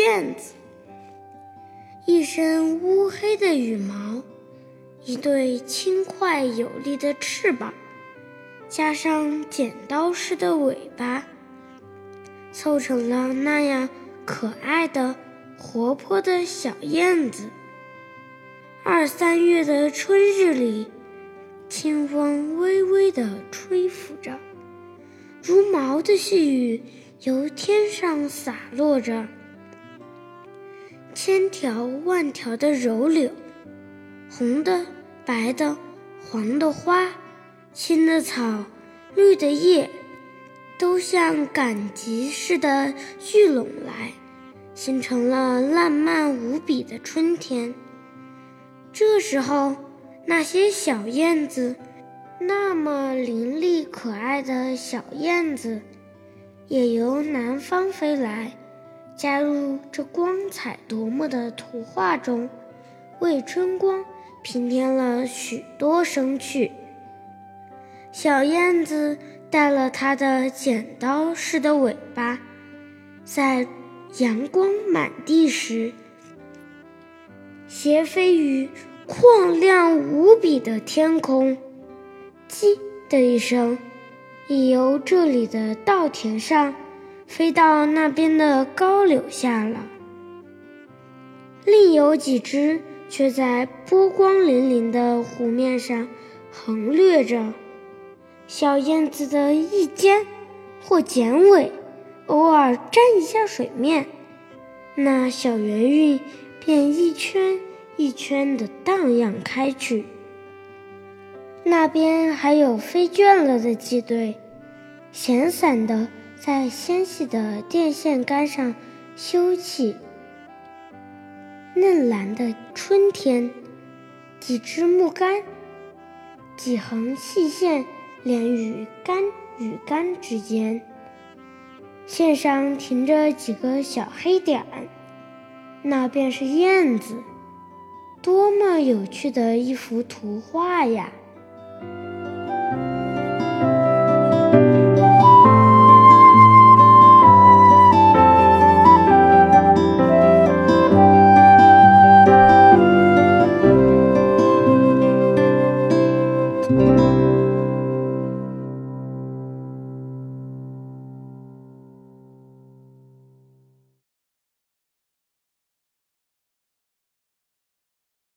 燕子，一身乌黑的羽毛，一对轻快有力的翅膀，加上剪刀似的尾巴，凑成了那样可爱的、活泼的小燕子。二三月的春日里，清风微微的吹拂着，如毛的细雨。由天上洒落着千条万条的柔柳，红的、白的、黄的花，青的草，绿的叶，都像赶集似的聚拢来，形成了烂漫无比的春天。这时候，那些小燕子，那么伶俐可爱的小燕子。也由南方飞来，加入这光彩夺目的图画中，为春光平添了许多生趣。小燕子带了它的剪刀似的尾巴，在阳光满地时，斜飞于旷亮无比的天空，叽的一声。已由这里的稻田上飞到那边的高柳下了，另有几只却在波光粼粼的湖面上横掠着。小燕子的翼尖或剪尾偶尔沾一下水面，那小圆晕便一圈一圈地荡漾开去。那边还有飞倦了的几对，闲散的在纤细的电线杆上休憩。嫩蓝的春天，几支木杆，几横细线连于杆与杆之间，线上停着几个小黑点儿，那便是燕子。多么有趣的一幅图画呀！